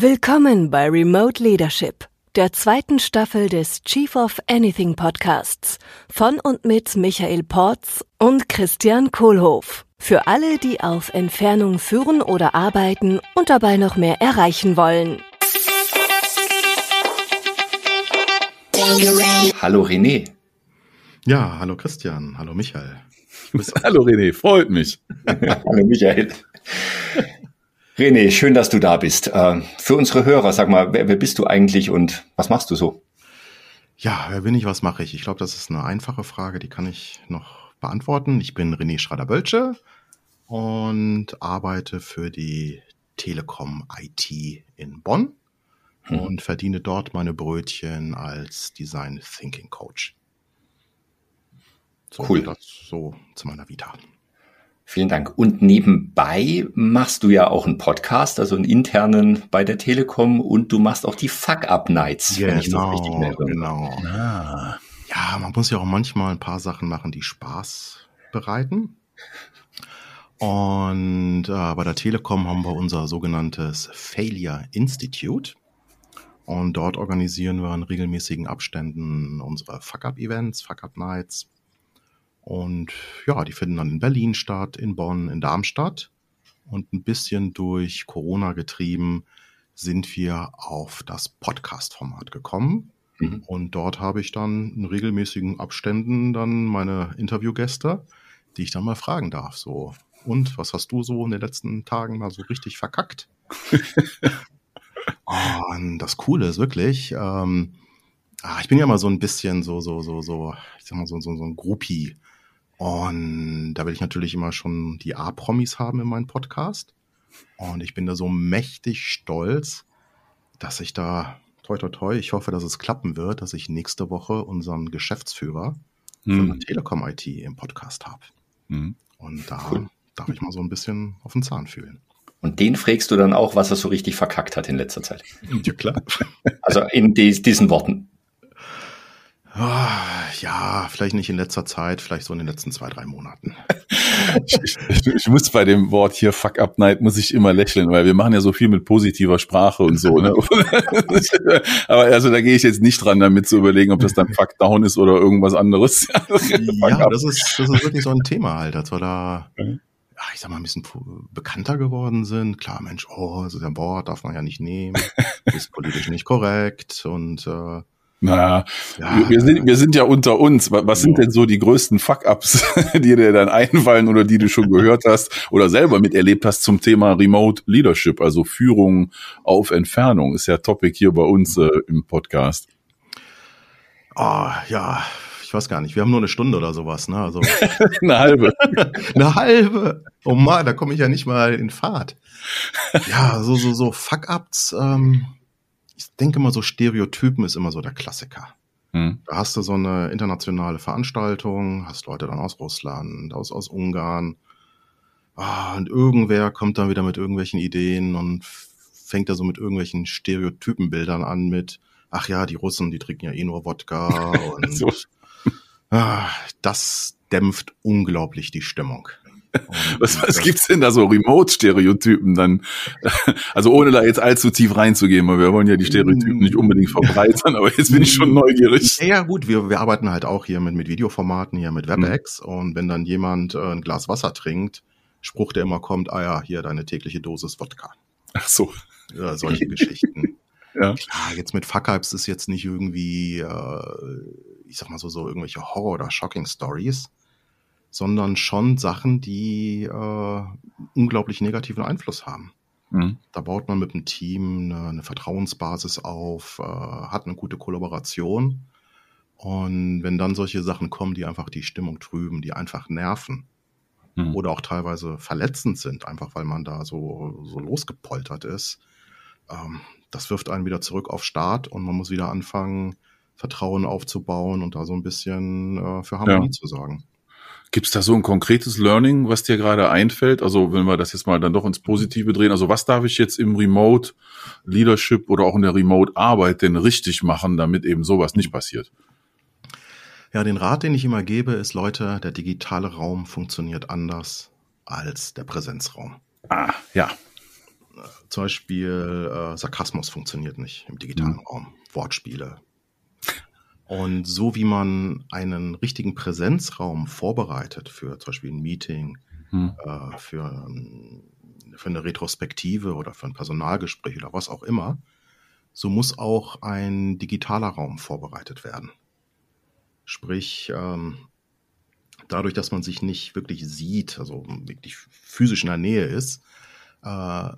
Willkommen bei Remote Leadership, der zweiten Staffel des Chief of Anything Podcasts von und mit Michael Porz und Christian Kohlhoff. Für alle, die auf Entfernung führen oder arbeiten und dabei noch mehr erreichen wollen. Hallo René. Ja, hallo Christian, hallo Michael. hallo René, freut mich. hallo Michael. René, schön, dass du da bist. Äh, für unsere Hörer, sag mal, wer, wer bist du eigentlich und was machst du so? Ja, wer bin ich, was mache ich? Ich glaube, das ist eine einfache Frage, die kann ich noch beantworten. Ich bin René Schrader-Bölsche und arbeite für die Telekom IT in Bonn hm. und verdiene dort meine Brötchen als Design Thinking Coach. So, cool. Das so zu meiner Vita. Vielen Dank. Und nebenbei machst du ja auch einen Podcast, also einen internen bei der Telekom und du machst auch die Fuck-Up-Nights, genau, wenn ich das richtig merke. Genau. Ah. Ja, man muss ja auch manchmal ein paar Sachen machen, die Spaß bereiten. Und äh, bei der Telekom haben wir unser sogenanntes Failure Institute. Und dort organisieren wir in regelmäßigen Abständen unsere Fuck-Up-Events, Fuck-Up-Nights und ja, die finden dann in Berlin statt, in Bonn, in Darmstadt. Und ein bisschen durch Corona getrieben sind wir auf das Podcast-Format gekommen. Mhm. Und dort habe ich dann in regelmäßigen Abständen dann meine Interviewgäste, die ich dann mal fragen darf. So, und was hast du so in den letzten Tagen mal so richtig verkackt? und das Coole ist wirklich, ähm, ah, ich bin ja mal so ein bisschen so, so, so, so, ich sag mal so, so, so ein Groupie und da will ich natürlich immer schon die A-Promis haben in meinem Podcast. Und ich bin da so mächtig stolz, dass ich da, toi, toi, toi, ich hoffe, dass es klappen wird, dass ich nächste Woche unseren Geschäftsführer hm. von der Telekom IT im Podcast habe. Hm. Und da cool. darf ich mal so ein bisschen auf den Zahn fühlen. Und den fragst du dann auch, was er so richtig verkackt hat in letzter Zeit. Ja, klar. Also in diesen Worten. Ah, ja, vielleicht nicht in letzter Zeit, vielleicht so in den letzten zwei, drei Monaten. ich, ich, ich, muss bei dem Wort hier Fuck Up Night muss ich immer lächeln, weil wir machen ja so viel mit positiver Sprache und so. Ne? Aber also da gehe ich jetzt nicht dran, damit zu überlegen, ob das dann Fuck Down ist oder irgendwas anderes. ja, das ist, das ist wirklich so ein Thema halt, als wir da ich sag mal, ein bisschen bekannter geworden sind. Klar, Mensch, oh, das ist ein Wort, darf man ja nicht nehmen, ist politisch nicht korrekt und äh, na, ja. wir, sind, wir sind ja unter uns. Was sind denn so die größten Fuck-Ups, die dir dann einfallen oder die du schon gehört hast oder selber miterlebt hast zum Thema Remote Leadership, also Führung auf Entfernung, ist ja Topic hier bei uns äh, im Podcast. Ah, oh, ja, ich weiß gar nicht. Wir haben nur eine Stunde oder sowas, ne? Also eine halbe. eine halbe. Oh Mann, da komme ich ja nicht mal in Fahrt. Ja, so so so Fuck-Ups. Ähm ich denke mal, so Stereotypen ist immer so der Klassiker. Hm. Da hast du so eine internationale Veranstaltung, hast Leute dann aus Russland, aus, aus Ungarn. Ah, und irgendwer kommt dann wieder mit irgendwelchen Ideen und fängt da so mit irgendwelchen Stereotypenbildern an mit, ach ja, die Russen, die trinken ja eh nur Wodka und so. ah, das dämpft unglaublich die Stimmung. Was, was gibt's denn da so Remote-Stereotypen dann? Also ohne da jetzt allzu tief reinzugehen, weil wir wollen ja die Stereotypen nicht unbedingt verbreitern, aber jetzt bin ich schon neugierig. Ja gut, wir, wir arbeiten halt auch hier mit, mit Videoformaten, hier mit WebEx mhm. und wenn dann jemand äh, ein Glas Wasser trinkt, Spruch, der immer kommt, ah ja, hier deine tägliche Dosis Wodka. Ach so. Ja, solche Geschichten. Ja. Klar, jetzt mit Fuck-Ups ist jetzt nicht irgendwie, äh, ich sag mal so, so irgendwelche Horror- oder Shocking-Stories sondern schon Sachen, die äh, unglaublich negativen Einfluss haben. Mhm. Da baut man mit dem Team eine, eine Vertrauensbasis auf, äh, hat eine gute Kollaboration. Und wenn dann solche Sachen kommen, die einfach die Stimmung trüben, die einfach nerven mhm. oder auch teilweise verletzend sind, einfach weil man da so, so losgepoltert ist, ähm, das wirft einen wieder zurück auf Start und man muss wieder anfangen, Vertrauen aufzubauen und da so ein bisschen äh, für Harmonie ja. zu sorgen. Gibt es da so ein konkretes Learning, was dir gerade einfällt? Also wenn wir das jetzt mal dann doch ins Positive drehen, also was darf ich jetzt im Remote Leadership oder auch in der Remote Arbeit denn richtig machen, damit eben sowas nicht passiert? Ja, den Rat, den ich immer gebe, ist, Leute, der digitale Raum funktioniert anders als der Präsenzraum. Ah, ja. zum Beispiel äh, Sarkasmus funktioniert nicht im digitalen mhm. Raum, Wortspiele. Und so wie man einen richtigen Präsenzraum vorbereitet für zum Beispiel ein Meeting, mhm. äh, für, für eine Retrospektive oder für ein Personalgespräch oder was auch immer, so muss auch ein digitaler Raum vorbereitet werden. Sprich, ähm, dadurch, dass man sich nicht wirklich sieht, also wirklich physisch in der Nähe ist, äh,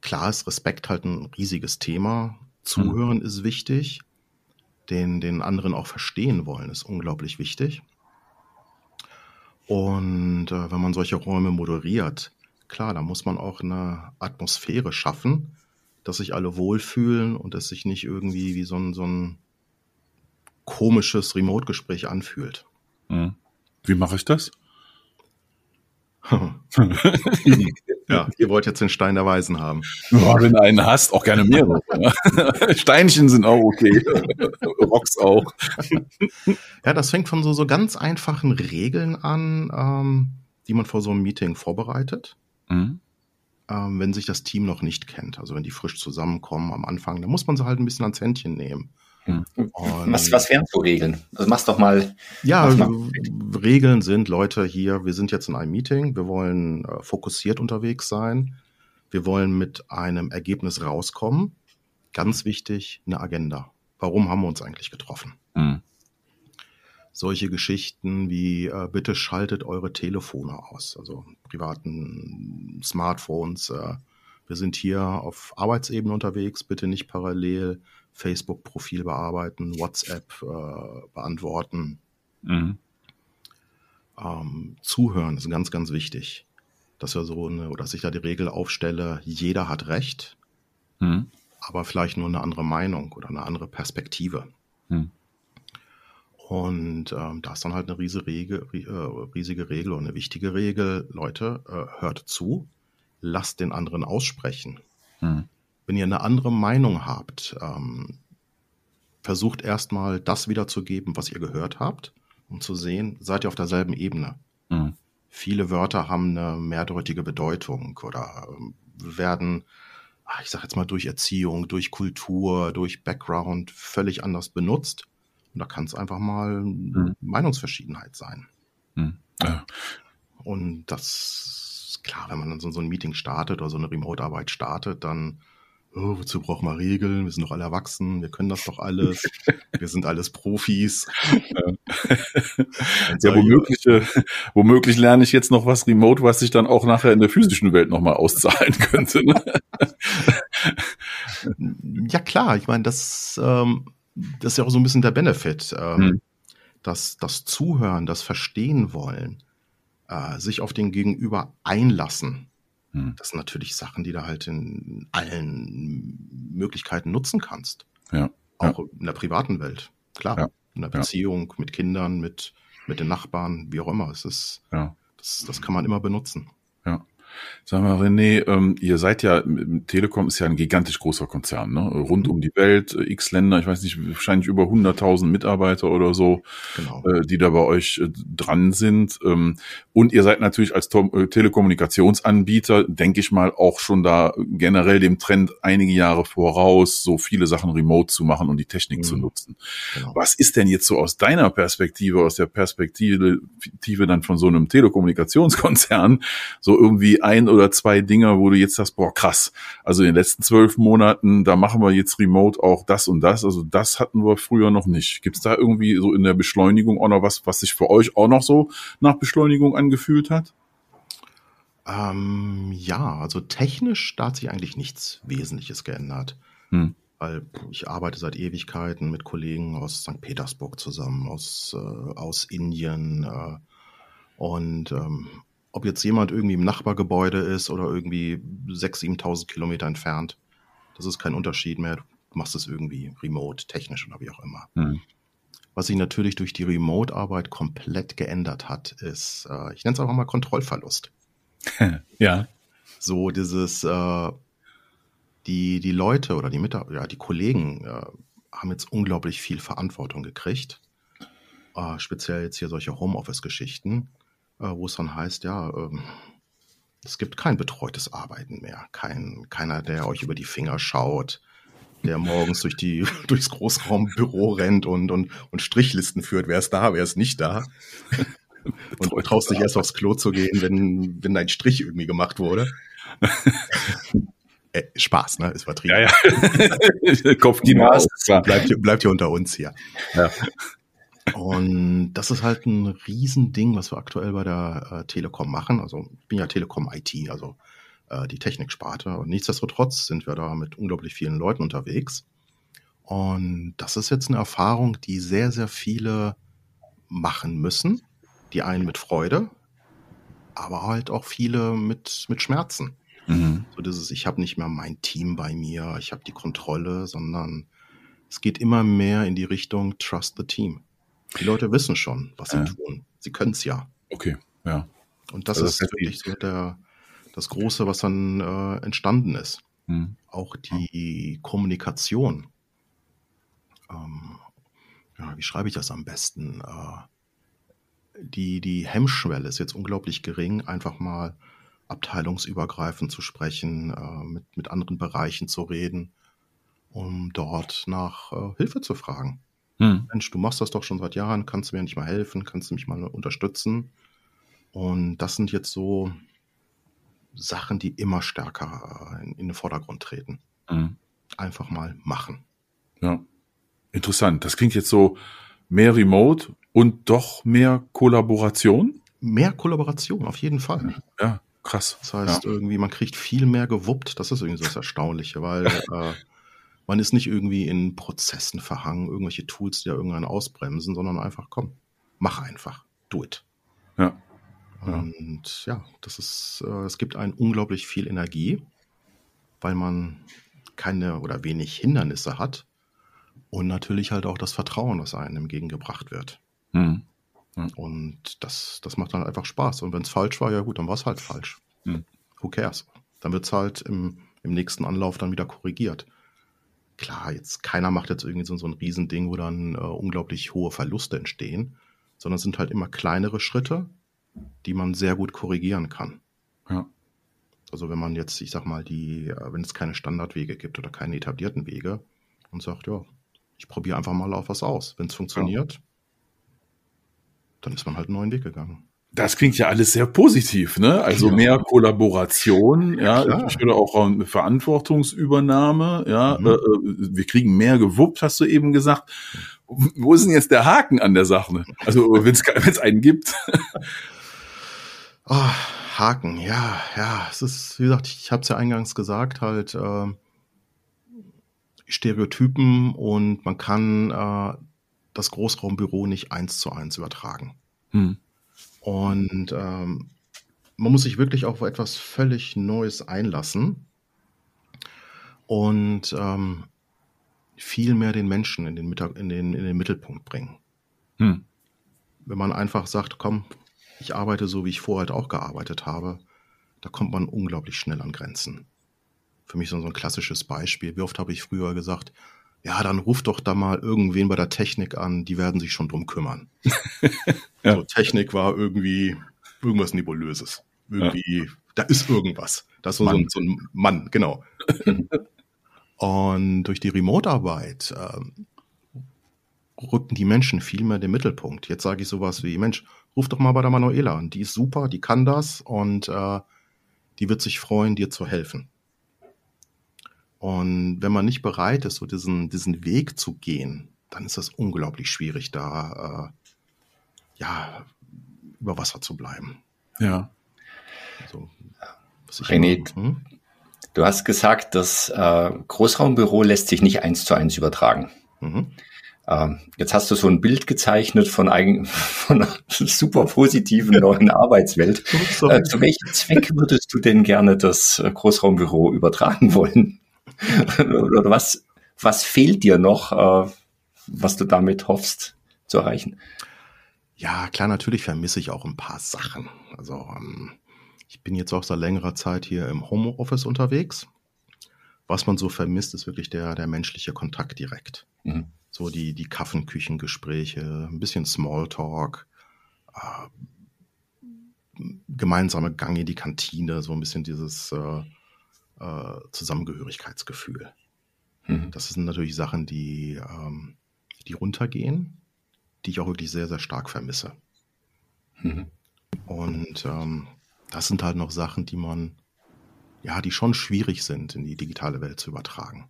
klar ist Respekt halt ein riesiges Thema. Zuhören mhm. ist wichtig. Den, den anderen auch verstehen wollen ist unglaublich wichtig. Und äh, wenn man solche Räume moderiert, klar, da muss man auch eine Atmosphäre schaffen, dass sich alle wohlfühlen und es sich nicht irgendwie wie so ein, so ein komisches Remote-Gespräch anfühlt. Mhm. Wie mache ich das? Ja, ihr wollt jetzt den Stein der Weisen haben. Ja, wenn du einen hast, auch gerne mehrere. Steinchen sind auch okay. Rocks auch. Ja, das fängt von so, so ganz einfachen Regeln an, ähm, die man vor so einem Meeting vorbereitet. Mhm ähm, wenn sich das Team noch nicht kennt. Also wenn die frisch zusammenkommen am Anfang, dann muss man sie halt ein bisschen ans Händchen nehmen. Hm. Was, was wären so Regeln? Also mach's doch mal. Ja, mal. Regeln sind, Leute, hier, wir sind jetzt in einem Meeting, wir wollen äh, fokussiert unterwegs sein, wir wollen mit einem Ergebnis rauskommen. Ganz wichtig, eine Agenda. Warum haben wir uns eigentlich getroffen? Mhm solche Geschichten wie äh, bitte schaltet eure Telefone aus, also privaten Smartphones. Äh, wir sind hier auf Arbeitsebene unterwegs, bitte nicht parallel Facebook-Profil bearbeiten, WhatsApp äh, beantworten. Mhm. Ähm, zuhören ist ganz, ganz wichtig. Dass wir so eine, oder dass ich da die Regel aufstelle, jeder hat Recht, mhm. aber vielleicht nur eine andere Meinung oder eine andere Perspektive. Mhm. Und ähm, da ist dann halt eine riesige Regel, äh, riesige Regel und eine wichtige Regel. Leute, äh, hört zu, lasst den anderen aussprechen. Wenn ihr eine andere Meinung habt, ähm, versucht erstmal das wiederzugeben, was ihr gehört habt, um zu sehen, seid ihr auf derselben Ebene. Hm. Viele Wörter haben eine mehrdeutige Bedeutung oder ähm, werden, ah, ich sag jetzt mal, durch Erziehung, durch Kultur, durch Background völlig anders benutzt. Und da kann es einfach mal mhm. Meinungsverschiedenheit sein. Mhm. Ja. Und das, klar, wenn man dann so, so ein Meeting startet oder so eine Remote-Arbeit startet, dann oh, wozu braucht man Regeln? Wir sind doch alle erwachsen, wir können das doch alles, wir sind alles Profis. ja, womöglich, äh, womöglich lerne ich jetzt noch was remote, was sich dann auch nachher in der physischen Welt nochmal auszahlen könnte. Ne? ja klar, ich meine, das ähm, das ist ja auch so ein bisschen der Benefit. Ähm, hm. das, das Zuhören, das Verstehen wollen, äh, sich auf den Gegenüber einlassen. Hm. Das sind natürlich Sachen, die du halt in allen Möglichkeiten nutzen kannst. Ja. Auch ja. in der privaten Welt. Klar. Ja. In der Beziehung mit Kindern, mit, mit den Nachbarn, wie auch immer. Es ist, das, das kann man immer benutzen. Sag mal, René, ähm, ihr seid ja, Telekom ist ja ein gigantisch großer Konzern, ne? rund um die Welt, äh, x Länder, ich weiß nicht, wahrscheinlich über 100.000 Mitarbeiter oder so, genau. äh, die da bei euch äh, dran sind. Ähm, und ihr seid natürlich als Tom äh, Telekommunikationsanbieter, denke ich mal, auch schon da generell dem Trend einige Jahre voraus, so viele Sachen remote zu machen und die Technik mhm. zu nutzen. Genau. Was ist denn jetzt so aus deiner Perspektive, aus der Perspektive dann von so einem Telekommunikationskonzern, so irgendwie ein oder zwei Dinger, wo du jetzt sagst, boah, krass. Also in den letzten zwölf Monaten, da machen wir jetzt remote auch das und das. Also das hatten wir früher noch nicht. Gibt es da irgendwie so in der Beschleunigung auch noch was, was sich für euch auch noch so nach Beschleunigung angefühlt hat? Ähm, ja, also technisch da hat sich eigentlich nichts Wesentliches geändert. Hm. Weil ich arbeite seit Ewigkeiten mit Kollegen aus St. Petersburg zusammen, aus, äh, aus Indien. Äh, und ähm, ob jetzt jemand irgendwie im Nachbargebäude ist oder irgendwie 6.000, 7.000 Kilometer entfernt, das ist kein Unterschied mehr. Du machst es irgendwie remote, technisch oder wie auch immer. Mhm. Was sich natürlich durch die Remote-Arbeit komplett geändert hat, ist, äh, ich nenne es einfach mal Kontrollverlust. ja. So dieses, äh, die, die Leute oder die Mitarbeiter, ja, die Kollegen äh, haben jetzt unglaublich viel Verantwortung gekriegt. Äh, speziell jetzt hier solche Homeoffice-Geschichten wo es dann heißt, ja, ähm, Es gibt kein betreutes Arbeiten mehr. Kein, keiner, der euch über die Finger schaut, der morgens durch die, durchs Großraumbüro rennt und, und, und Strichlisten führt. Wer ist da, wer ist nicht da? Und du traust dich erst aufs Klo zu gehen, wenn, wenn dein Strich irgendwie gemacht wurde. äh, Spaß, ne? Ist vertrieben. Ja, ja. Kopfkino. Ja, bleibt, hier, bleibt hier unter uns hier. Ja. Und das ist halt ein Riesending, was wir aktuell bei der äh, Telekom machen. Also ich bin ja Telekom IT, also äh, die Techniksparte. Und nichtsdestotrotz sind wir da mit unglaublich vielen Leuten unterwegs. Und das ist jetzt eine Erfahrung, die sehr, sehr viele machen müssen. Die einen mit Freude, aber halt auch viele mit, mit Schmerzen. Mhm. So dieses, ich habe nicht mehr mein Team bei mir, ich habe die Kontrolle, sondern es geht immer mehr in die Richtung Trust the Team. Die Leute wissen schon, was sie tun. Sie können es ja. Okay, ja. Und das, also das ist wirklich so der, das Große, was dann äh, entstanden ist. Mhm. Auch die Kommunikation. Ähm, ja, wie schreibe ich das am besten? Äh, die, die Hemmschwelle ist jetzt unglaublich gering, einfach mal abteilungsübergreifend zu sprechen, äh, mit, mit anderen Bereichen zu reden, um dort nach äh, Hilfe zu fragen. Hm. Mensch, du machst das doch schon seit Jahren, kannst du mir nicht mal helfen, kannst du mich mal unterstützen? Und das sind jetzt so Sachen, die immer stärker in, in den Vordergrund treten. Hm. Einfach mal machen. Ja, interessant. Das klingt jetzt so mehr Remote und doch mehr Kollaboration? Mehr Kollaboration, auf jeden Fall. Ja, krass. Das heißt, ja. irgendwie, man kriegt viel mehr gewuppt. Das ist irgendwie so das Erstaunliche, weil äh, man ist nicht irgendwie in Prozessen verhangen, irgendwelche Tools, die ja irgendwann ausbremsen, sondern einfach, komm, mach einfach, do it. Ja. Und ja, das ist, äh, es gibt einen unglaublich viel Energie, weil man keine oder wenig Hindernisse hat und natürlich halt auch das Vertrauen, das einem entgegengebracht wird. Mhm. Mhm. Und das, das macht dann einfach Spaß. Und wenn es falsch war, ja gut, dann war es halt falsch. Mhm. Who cares? Dann wird es halt im, im nächsten Anlauf dann wieder korrigiert klar, jetzt keiner macht jetzt irgendwie so, so ein Riesending, wo dann äh, unglaublich hohe Verluste entstehen, sondern es sind halt immer kleinere Schritte, die man sehr gut korrigieren kann. Ja. Also wenn man jetzt, ich sag mal, die, äh, wenn es keine Standardwege gibt oder keine etablierten Wege und sagt, ja, ich probiere einfach mal auf was aus. Wenn es funktioniert, ja. dann ist man halt einen neuen Weg gegangen das klingt ja alles sehr positiv, ne? Also ja. mehr Kollaboration, ja, ja ich würde auch eine Verantwortungsübernahme, ja, mhm. äh, äh wir kriegen mehr gewuppt, hast du eben gesagt. Wo ist denn jetzt der Haken an der Sache? Also wenn es einen gibt. Oh, Haken, ja, ja, es ist, wie gesagt, ich habe es ja eingangs gesagt, halt äh, Stereotypen und man kann äh, das Großraumbüro nicht eins zu eins übertragen. Hm. Und ähm, man muss sich wirklich auf etwas völlig Neues einlassen und ähm, viel mehr den Menschen in den, Mittag, in den, in den Mittelpunkt bringen. Hm. Wenn man einfach sagt, komm, ich arbeite so, wie ich vorher halt auch gearbeitet habe, da kommt man unglaublich schnell an Grenzen. Für mich so ein klassisches Beispiel. Wie oft habe ich früher gesagt, ja, dann ruft doch da mal irgendwen bei der Technik an, die werden sich schon drum kümmern. ja. So, Technik war irgendwie irgendwas Nebulöses. Irgendwie, ja. da ist irgendwas. Da ist so, ein, so ein Mann, genau. Und durch die Remote-Arbeit ähm, rückten die Menschen viel mehr den Mittelpunkt. Jetzt sage ich sowas wie, Mensch, ruf doch mal bei der Manuela an. Die ist super, die kann das und äh, die wird sich freuen, dir zu helfen. Und wenn man nicht bereit ist, so diesen, diesen Weg zu gehen, dann ist das unglaublich schwierig, da äh, ja, über Wasser zu bleiben. Ja. Also, René, hm? du hast gesagt, das äh, Großraumbüro lässt sich nicht eins zu eins übertragen. Mhm. Ähm, jetzt hast du so ein Bild gezeichnet von, eigen, von einer super positiven neuen Arbeitswelt. Äh, zu welchem Zweck würdest du denn gerne das äh, Großraumbüro übertragen wollen? Oder was, was fehlt dir noch, äh, was du damit hoffst zu erreichen? Ja, klar, natürlich vermisse ich auch ein paar Sachen. Also ähm, ich bin jetzt auch seit längerer Zeit hier im Homeoffice unterwegs. Was man so vermisst, ist wirklich der, der menschliche Kontakt direkt. Mhm. So die, die Kaffenküchengespräche, ein bisschen Smalltalk, äh, gemeinsame Gang in die Kantine, so ein bisschen dieses äh, äh, Zusammengehörigkeitsgefühl. Mhm. Das sind natürlich Sachen, die, ähm, die runtergehen, die ich auch wirklich sehr, sehr stark vermisse. Mhm. Und ähm, das sind halt noch Sachen, die man, ja, die schon schwierig sind, in die digitale Welt zu übertragen.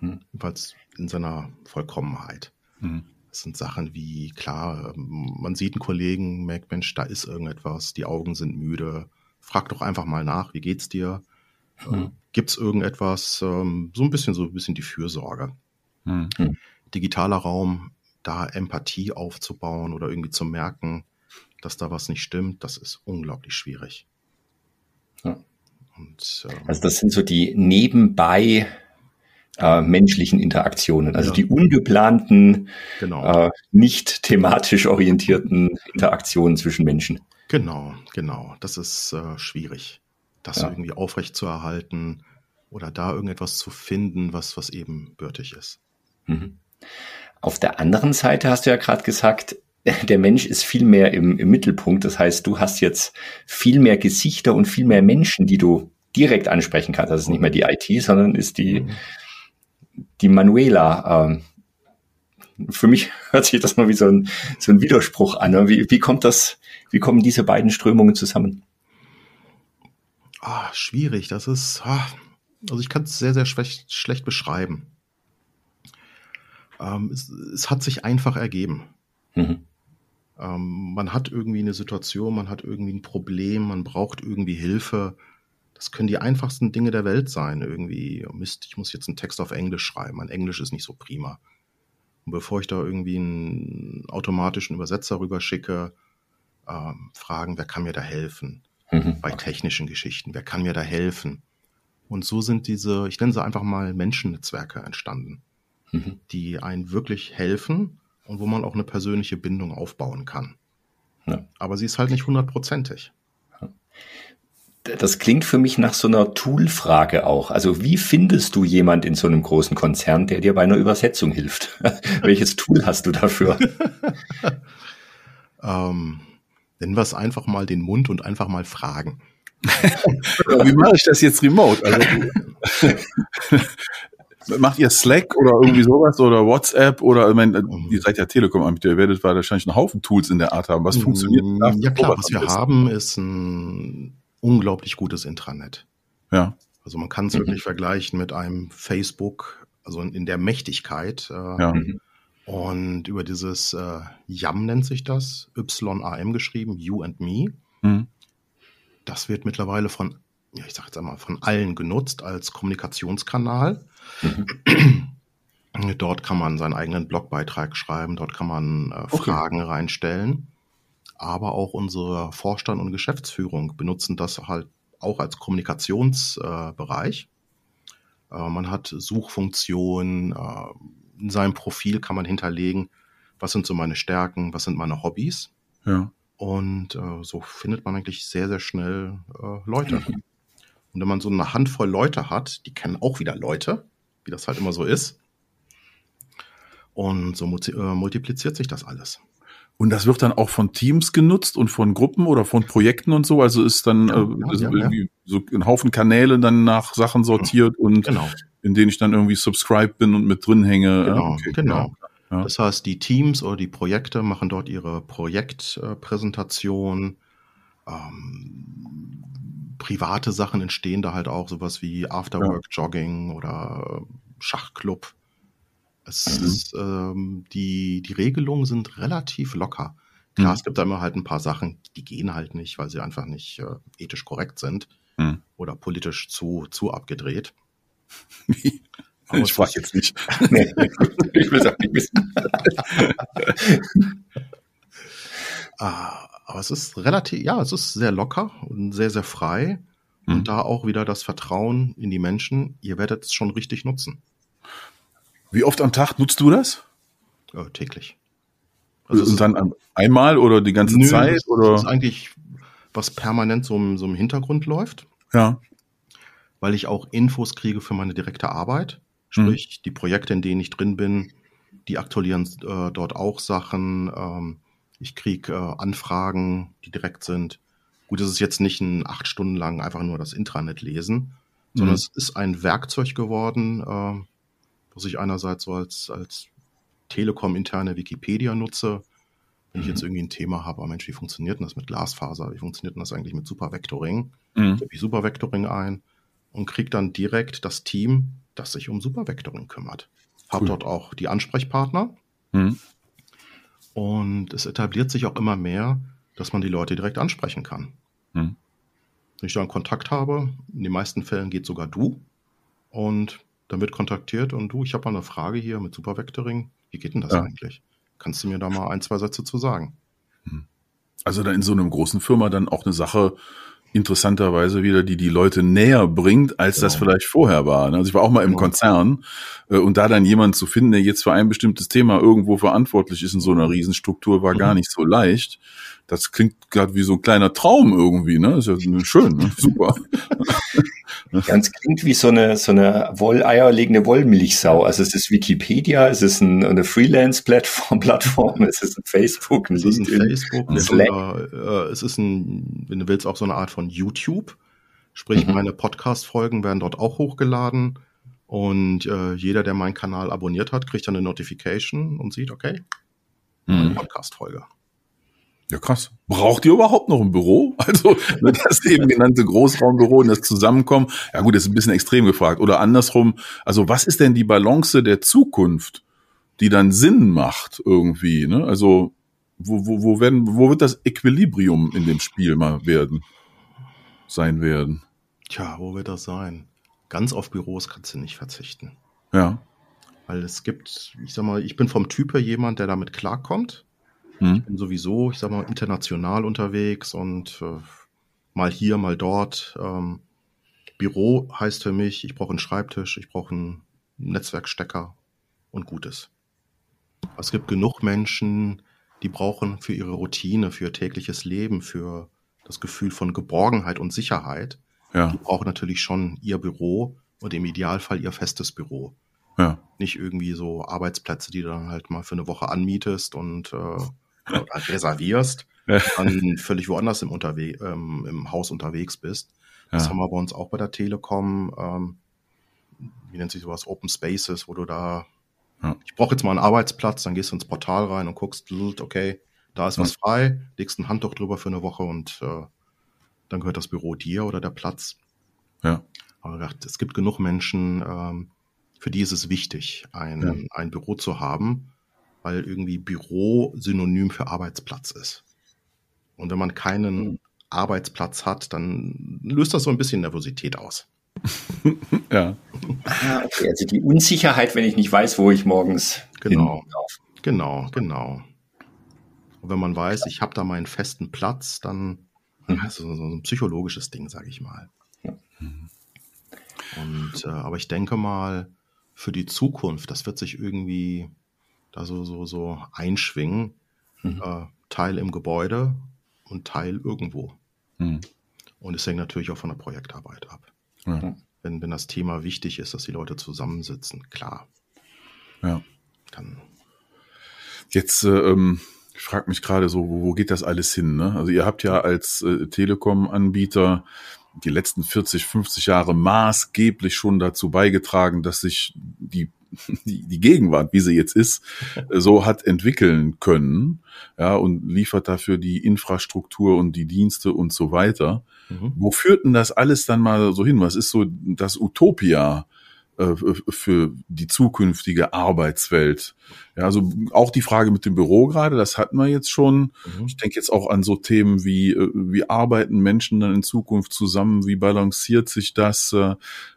Mhm. Jedenfalls in seiner Vollkommenheit. Mhm. Das sind Sachen wie, klar, ähm, man sieht einen Kollegen, merkt, Mensch, da ist irgendetwas, die Augen sind müde. Frag doch einfach mal nach, wie geht's dir? Mhm. Gibt's irgendetwas? Ähm, so ein bisschen, so ein bisschen die Fürsorge. Mhm. Digitaler Raum, da Empathie aufzubauen oder irgendwie zu merken, dass da was nicht stimmt, das ist unglaublich schwierig. Ja. Und, ähm, also das sind so die nebenbei äh, menschlichen Interaktionen, also ja. die ungeplanten, genau. äh, nicht thematisch orientierten Interaktionen zwischen Menschen. Genau, genau. Das ist äh, schwierig, das ja. irgendwie aufrecht zu erhalten oder da irgendetwas zu finden, was, was eben bürtig ist. Mhm. Auf der anderen Seite hast du ja gerade gesagt, der Mensch ist viel mehr im, im Mittelpunkt. Das heißt, du hast jetzt viel mehr Gesichter und viel mehr Menschen, die du direkt ansprechen kannst. Das ist nicht mehr die IT, sondern ist die, mhm. die Manuela. Ähm, für mich hört sich das mal wie so ein, so ein Widerspruch an. Wie, wie kommt das, wie kommen diese beiden Strömungen zusammen? Ah, schwierig. Das ist, ah, also ich kann es sehr, sehr schlecht, schlecht beschreiben. Ähm, es, es, hat sich einfach ergeben. Mhm. Ähm, man hat irgendwie eine Situation, man hat irgendwie ein Problem, man braucht irgendwie Hilfe. Das können die einfachsten Dinge der Welt sein. Irgendwie, oh Mist, ich muss jetzt einen Text auf Englisch schreiben. Mein Englisch ist nicht so prima. Und bevor ich da irgendwie einen automatischen Übersetzer rüberschicke, ähm, fragen, wer kann mir da helfen? Mhm. Bei technischen Geschichten, wer kann mir da helfen? Und so sind diese, ich nenne sie einfach mal Menschennetzwerke entstanden, mhm. die einen wirklich helfen und wo man auch eine persönliche Bindung aufbauen kann. Ja. Aber sie ist halt nicht hundertprozentig. Das klingt für mich nach so einer Tool-Frage auch. Also wie findest du jemand in so einem großen Konzern, der dir bei einer Übersetzung hilft? Welches Tool hast du dafür? ähm, nennen wir es einfach mal den Mund und einfach mal fragen. wie mache ich das jetzt remote? Also, Macht ihr Slack oder irgendwie sowas oder WhatsApp oder ich meine, ihr seid ja Telekom-Anbieter, ihr werdet wahrscheinlich einen Haufen Tools in der Art haben. Was funktioniert? Mm, ja klar, was wir haben, ist ein unglaublich gutes Intranet. Ja. Also man kann es mhm. wirklich vergleichen mit einem Facebook, also in der Mächtigkeit. Äh, ja. Und über dieses äh, YAM nennt sich das, Y-A-M geschrieben, You and Me. Mhm. Das wird mittlerweile von, ja, ich sag jetzt einmal, von allen genutzt als Kommunikationskanal. Mhm. Dort kann man seinen eigenen Blogbeitrag schreiben, dort kann man äh, okay. Fragen reinstellen. Aber auch unsere Vorstand und Geschäftsführung benutzen das halt auch als Kommunikationsbereich. Äh, man hat Suchfunktionen, äh, in seinem Profil kann man hinterlegen, was sind so meine Stärken, was sind meine Hobbys. Ja. Und äh, so findet man eigentlich sehr, sehr schnell äh, Leute. Und wenn man so eine Handvoll Leute hat, die kennen auch wieder Leute, wie das halt immer so ist. Und so äh, multipliziert sich das alles. Und das wird dann auch von Teams genutzt und von Gruppen oder von Projekten und so. Also ist dann ja, äh, ja, irgendwie ja. so ein Haufen Kanäle dann nach Sachen sortiert und genau. in denen ich dann irgendwie subscribe bin und mit drin hänge. Genau, okay, genau. Das heißt, die Teams oder die Projekte machen dort ihre Projektpräsentation. Ähm, private Sachen entstehen da halt auch, sowas wie Afterwork Jogging oder Schachclub. Es mhm. ist, ähm, die, die Regelungen sind relativ locker. Klar, mhm. es gibt da immer halt ein paar Sachen, die gehen halt nicht, weil sie einfach nicht äh, ethisch korrekt sind mhm. oder politisch zu, zu abgedreht. Aber ich frage jetzt nicht. nee, ich will es auch nicht wissen. ah, aber es ist relativ, ja, es ist sehr locker und sehr, sehr frei. Mhm. Und da auch wieder das Vertrauen in die Menschen, ihr werdet es schon richtig nutzen. Wie oft am Tag nutzt du das? Ja, täglich. Also und dann einmal oder die ganze nö, Zeit? Das, oder? Das ist eigentlich, was permanent so im, so im Hintergrund läuft. Ja. Weil ich auch Infos kriege für meine direkte Arbeit. Sprich, mhm. die Projekte, in denen ich drin bin, die aktualisieren äh, dort auch Sachen. Ähm, ich kriege äh, Anfragen, die direkt sind. Gut, es ist jetzt nicht ein acht Stunden lang einfach nur das Intranet lesen, sondern mhm. es ist ein Werkzeug geworden, äh, was ich einerseits so als, als Telekom-interne Wikipedia nutze. Wenn ich jetzt mhm. irgendwie ein Thema habe, oh Mensch, wie funktioniert denn das mit Glasfaser? Wie funktioniert denn das eigentlich mit Supervectoring? Mhm. Gebe ich Supervectoring ein und kriege dann direkt das Team, das sich um Supervectoring kümmert. Cool. Hab dort auch die Ansprechpartner. Mhm. Und es etabliert sich auch immer mehr, dass man die Leute direkt ansprechen kann. Mhm. Wenn ich da einen Kontakt habe, in den meisten Fällen geht sogar du. Und dann wird kontaktiert und du, ich habe mal eine Frage hier mit Supervectoring. Wie geht denn das ja. eigentlich? Kannst du mir da mal ein, zwei Sätze zu sagen? Hm. Also da in so einem großen Firma dann auch eine Sache, interessanterweise wieder, die die Leute näher bringt, als genau. das vielleicht vorher war. Ne? Also ich war auch mal im. Konzern äh, und da dann jemand zu finden, der jetzt für ein bestimmtes Thema irgendwo verantwortlich ist in so einer Riesenstruktur, war mhm. gar nicht so leicht. Das klingt gerade wie so ein kleiner Traum irgendwie, ne? Ist ja schön, ne? super. Ganz klingt wie so eine, so eine wolleierlegende Wollmilchsau. Also es ist Wikipedia, es ist ein, eine Freelance-Plattform, Plattform, es ist ein Facebook, ein es ist ein Facebook, ein Slack. Oder, äh, es ist ein, wenn du willst, auch so eine Art von YouTube. Sprich, mhm. meine Podcast-Folgen werden dort auch hochgeladen. Und äh, jeder, der meinen Kanal abonniert hat, kriegt dann eine Notification und sieht, okay, mhm. Podcast-Folge. Ja, krass. Braucht ihr überhaupt noch ein Büro? Also das eben genannte Großraumbüro und das Zusammenkommen. Ja gut, das ist ein bisschen extrem gefragt. Oder andersrum, also was ist denn die Balance der Zukunft, die dann Sinn macht irgendwie? Ne? Also wo, wo, wo, werden, wo wird das Equilibrium in dem Spiel mal werden, sein werden? Tja, wo wird das sein? Ganz auf Büros kannst du nicht verzichten. Ja. Weil es gibt, ich sag mal, ich bin vom Typ her jemand, der damit klarkommt. Mhm. Ich bin sowieso, ich sag mal, international unterwegs und äh, mal hier, mal dort. Ähm, Büro heißt für mich, ich brauche einen Schreibtisch, ich brauche einen Netzwerkstecker und Gutes. Es gibt genug Menschen, die brauchen für ihre Routine, für ihr tägliches Leben, für das Gefühl von Geborgenheit und Sicherheit. Ja. Die brauchen natürlich schon ihr Büro und im Idealfall ihr festes Büro. Ja. Nicht irgendwie so Arbeitsplätze, die du dann halt mal für eine Woche anmietest und äh, reservierst, dann völlig woanders im, Unterwe ähm, im Haus unterwegs bist. Das ja. haben wir bei uns auch bei der Telekom. Ähm, wie nennt sich sowas? Open Spaces, wo du da, ja. ich brauche jetzt mal einen Arbeitsplatz, dann gehst du ins Portal rein und guckst, okay, da ist was frei, legst ein Handtuch drüber für eine Woche und äh, dann gehört das Büro dir oder der Platz. Ja. Aber es gibt genug Menschen, ähm, für die ist es wichtig, ein, ja. ein Büro zu haben, weil irgendwie Büro synonym für Arbeitsplatz ist. Und wenn man keinen mhm. Arbeitsplatz hat, dann löst das so ein bisschen Nervosität aus. ja. Ah, okay, also die Unsicherheit, wenn ich nicht weiß, wo ich morgens genau, genau, genau. Und wenn man weiß, ich habe da meinen festen Platz, dann mhm. ist das so ein psychologisches Ding, sage ich mal. Ja. Und äh, aber ich denke mal, für die Zukunft, das wird sich irgendwie da so, so, so einschwingen. Mhm. Äh, Teil im Gebäude und Teil irgendwo. Mhm. Und es hängt natürlich auch von der Projektarbeit ab. Ja. Wenn, wenn das Thema wichtig ist, dass die Leute zusammensitzen, klar. Ja. Dann. Jetzt, äh, ähm, ich frage mich gerade so, wo, wo, geht das alles hin? Ne? Also ihr habt ja als äh, Telekom-Anbieter die letzten 40, 50 Jahre maßgeblich schon dazu beigetragen, dass sich die die, die Gegenwart, wie sie jetzt ist, so hat entwickeln können, ja, und liefert dafür die Infrastruktur und die Dienste und so weiter. Mhm. Wo führt denn das alles dann mal so hin? Was ist so das Utopia? Äh, für die zukünftige Arbeitswelt. Ja, also auch die Frage mit dem Büro gerade, das hatten wir jetzt schon. Mhm. Ich denke jetzt auch an so Themen wie, äh, wie arbeiten Menschen dann in Zukunft zusammen? Wie balanciert sich das? Äh,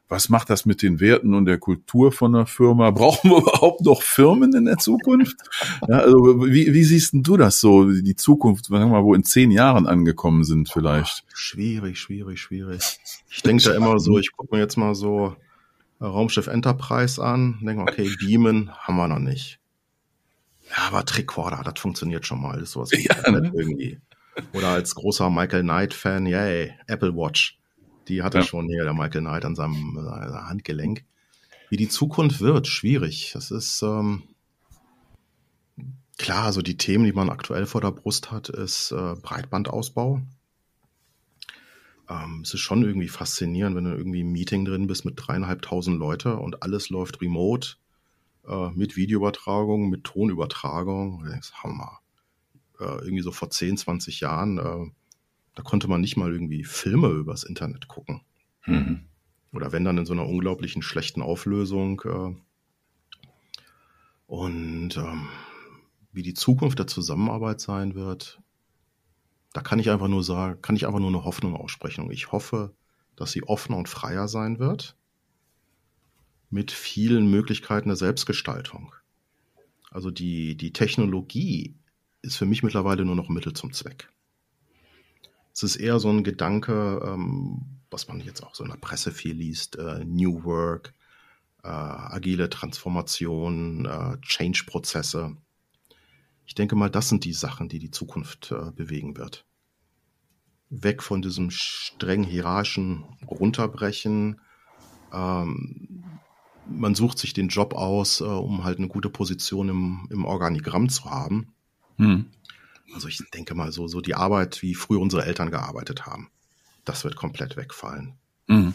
was macht das mit den Werten und der Kultur von der Firma? Brauchen wir überhaupt noch Firmen in der Zukunft? Ja, also wie, wie siehst denn du das so, die Zukunft, sagen wir mal, wo in zehn Jahren angekommen sind vielleicht? Schwierig, schwierig, schwierig. Ich denke da immer so, ich gucke mir jetzt mal so Raumschiff Enterprise an, denke, okay, Beamen haben wir noch nicht. Ja, aber Tricorder, das funktioniert schon mal. Das ist sowas ja, ne? irgendwie. Oder als großer Michael Knight-Fan, yay, Apple Watch. Die hat er ja. schon hier, der Michael Knight, an seinem äh, Handgelenk. Wie die Zukunft wird, schwierig. Das ist ähm, klar, so die Themen, die man aktuell vor der Brust hat, ist äh, Breitbandausbau. Ähm, es ist schon irgendwie faszinierend, wenn du irgendwie im Meeting drin bist mit dreieinhalbtausend Leute und alles läuft remote äh, mit Videoübertragung, mit Tonübertragung. Du denkst, Hammer. Äh, irgendwie so vor 10, 20 Jahren, äh, da konnte man nicht mal irgendwie Filme übers Internet gucken. Mhm. Oder wenn dann in so einer unglaublichen schlechten Auflösung. Äh, und ähm, wie die Zukunft der Zusammenarbeit sein wird, da kann ich einfach nur sagen, kann ich einfach nur eine Hoffnung aussprechen. ich hoffe, dass sie offener und freier sein wird, mit vielen Möglichkeiten der Selbstgestaltung. Also die, die Technologie ist für mich mittlerweile nur noch Mittel zum Zweck. Es ist eher so ein Gedanke, ähm, was man jetzt auch so in der Presse viel liest, äh, New Work, äh, agile Transformation, äh, Change-Prozesse. Ich denke mal, das sind die Sachen, die die Zukunft äh, bewegen wird. Weg von diesem streng hierarchischen Runterbrechen. Ähm, man sucht sich den Job aus, äh, um halt eine gute Position im, im Organigramm zu haben. Hm. Also ich denke mal so, so die Arbeit, wie früher unsere Eltern gearbeitet haben, das wird komplett wegfallen. Mhm.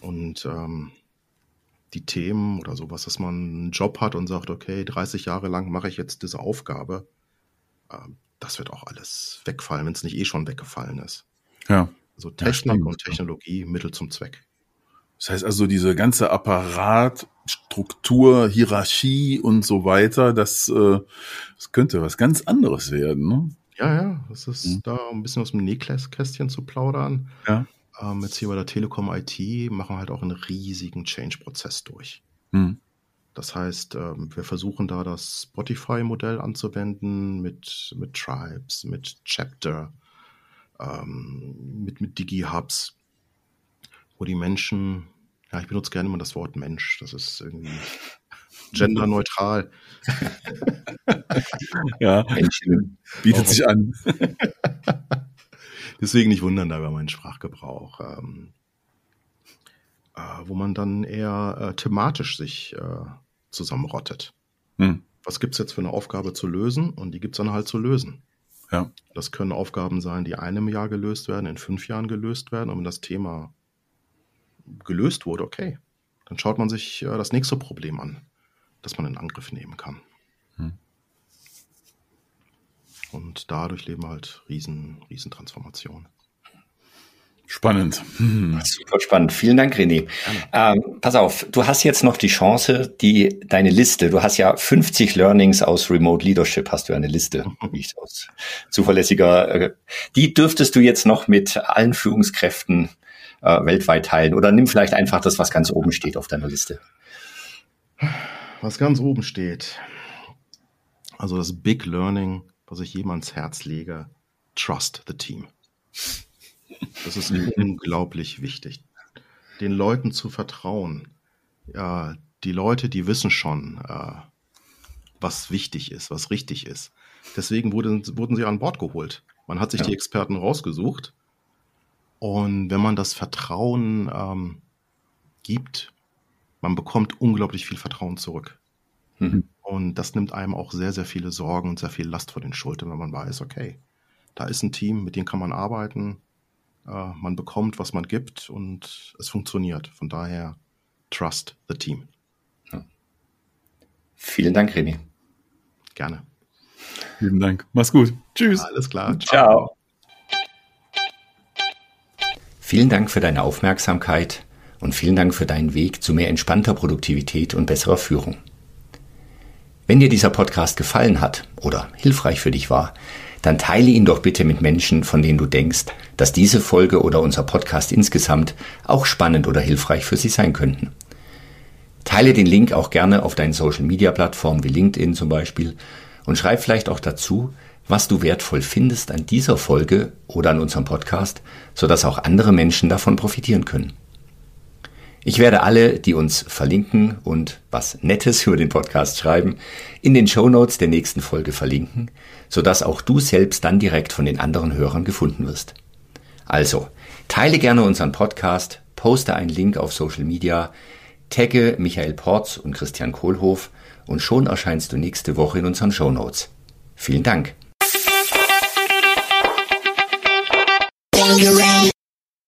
Und ähm, die Themen oder sowas, dass man einen Job hat und sagt, okay, 30 Jahre lang mache ich jetzt diese Aufgabe, äh, das wird auch alles wegfallen, wenn es nicht eh schon weggefallen ist. Ja. Also Technik ja, und Technologie Mittel zum Zweck. Das heißt also, diese ganze Apparat, Struktur, Hierarchie und so weiter, das, äh, das könnte was ganz anderes werden. Ne? Ja, ja, das ist mhm. da ein bisschen aus dem Nähkästchen zu plaudern. Ja. Ähm, jetzt hier bei der Telekom IT machen wir halt auch einen riesigen Change-Prozess durch. Mhm. Das heißt, ähm, wir versuchen da das Spotify-Modell anzuwenden mit, mit Tribes, mit Chapter, ähm, mit, mit Digi-Hubs wo die Menschen, ja, ich benutze gerne immer das Wort Mensch, das ist irgendwie genderneutral. ja, Menschen bietet sich an. Deswegen nicht wundern da über meinen Sprachgebrauch. Ähm, äh, wo man dann eher äh, thematisch sich äh, zusammenrottet. Hm. Was gibt's jetzt für eine Aufgabe zu lösen? Und die gibt's dann halt zu lösen. Ja. Das können Aufgaben sein, die einem Jahr gelöst werden, in fünf Jahren gelöst werden. Und wenn das Thema gelöst wurde, okay, dann schaut man sich äh, das nächste Problem an, das man in Angriff nehmen kann. Hm. Und dadurch leben wir halt riesen, riesen Transformationen. Spannend. Hm. Super spannend. Vielen Dank, René. Ähm, pass auf, du hast jetzt noch die Chance, die deine Liste, du hast ja 50 Learnings aus Remote Leadership, hast du eine Liste, wie ich aus zuverlässiger, äh, die dürftest du jetzt noch mit allen Führungskräften äh, weltweit teilen? Oder nimm vielleicht einfach das, was ganz oben steht auf deiner Liste. Was ganz oben steht. Also das Big Learning, was ich jedem ans Herz lege, trust the team. Das ist unglaublich wichtig. Den Leuten zu vertrauen. Ja, die Leute, die wissen schon, äh, was wichtig ist, was richtig ist. Deswegen wurden, wurden sie an Bord geholt. Man hat sich ja. die Experten rausgesucht und wenn man das Vertrauen ähm, gibt, man bekommt unglaublich viel Vertrauen zurück. Mhm. Und das nimmt einem auch sehr, sehr viele Sorgen und sehr viel Last vor den Schultern, wenn man weiß, okay, da ist ein Team, mit dem kann man arbeiten, äh, man bekommt, was man gibt und es funktioniert. Von daher, trust the team. Ja. Vielen Dank, René. Gerne. Vielen Dank. Mach's gut. Tschüss. Alles klar. Ciao. Ciao. Vielen Dank für deine Aufmerksamkeit und vielen Dank für deinen Weg zu mehr entspannter Produktivität und besserer Führung. Wenn dir dieser Podcast gefallen hat oder hilfreich für dich war, dann teile ihn doch bitte mit Menschen, von denen du denkst, dass diese Folge oder unser Podcast insgesamt auch spannend oder hilfreich für sie sein könnten. Teile den Link auch gerne auf deinen Social-Media-Plattformen wie LinkedIn zum Beispiel und schreib vielleicht auch dazu, was du wertvoll findest an dieser Folge oder an unserem Podcast, sodass auch andere Menschen davon profitieren können. Ich werde alle, die uns verlinken und was Nettes über den Podcast schreiben, in den Show Notes der nächsten Folge verlinken, sodass auch du selbst dann direkt von den anderen Hörern gefunden wirst. Also, teile gerne unseren Podcast, poste einen Link auf Social Media, tagge Michael Porz und Christian Kohlhoff und schon erscheinst du nächste Woche in unseren Show Notes. Vielen Dank.